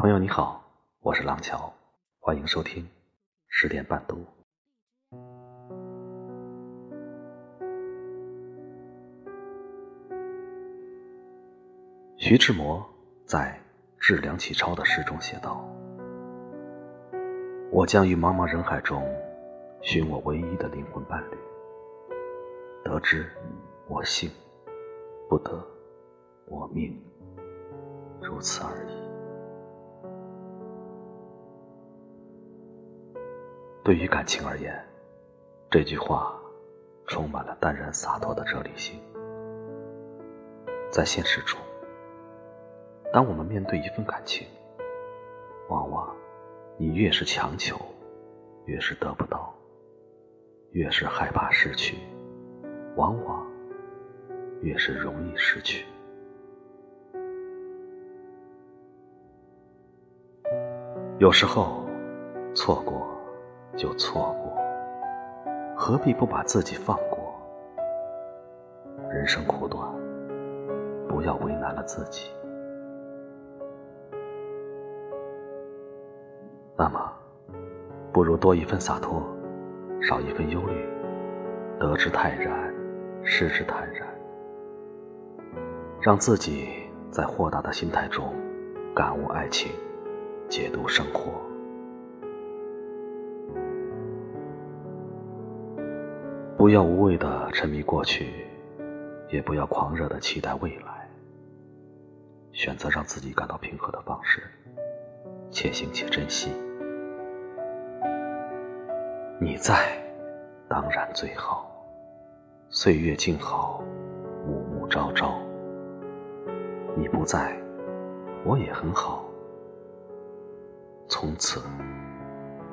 朋友你好，我是廊桥，欢迎收听十点半读。徐志摩在《致梁启超》的诗中写道：“我将于茫茫人海中寻我唯一的灵魂伴侣，得之我幸，不得我命，如此而已。”对于感情而言，这句话充满了淡然洒脱的哲理性。在现实中，当我们面对一份感情，往往你越是强求，越是得不到；越是害怕失去，往往越是容易失去。有时候，错过。就错过，何必不把自己放过？人生苦短，不要为难了自己。那么，不如多一份洒脱，少一份忧虑，得之泰然，失之坦然，让自己在豁达的心态中感悟爱情，解读生活。不要无谓的沉迷过去，也不要狂热的期待未来。选择让自己感到平和的方式，且行且珍惜。你在，当然最好。岁月静好，暮暮朝朝。你不在，我也很好。从此，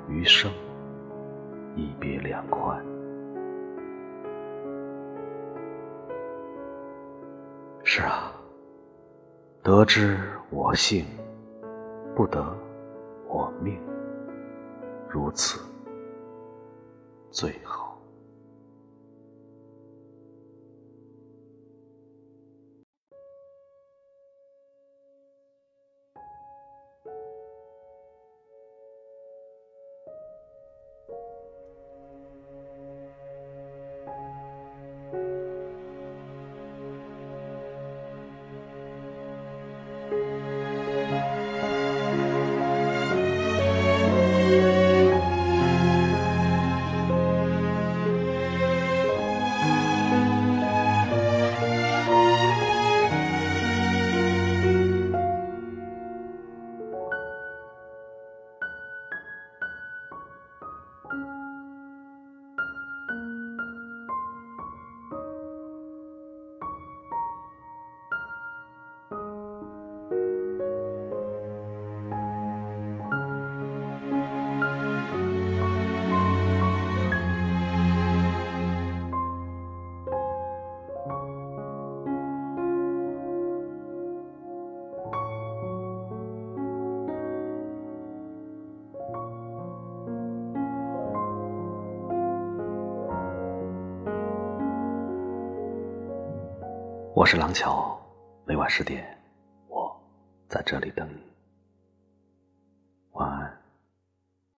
余生一别两宽。是啊，得之我幸，不得我命，如此最好。我是廊桥，每晚十点，我在这里等你。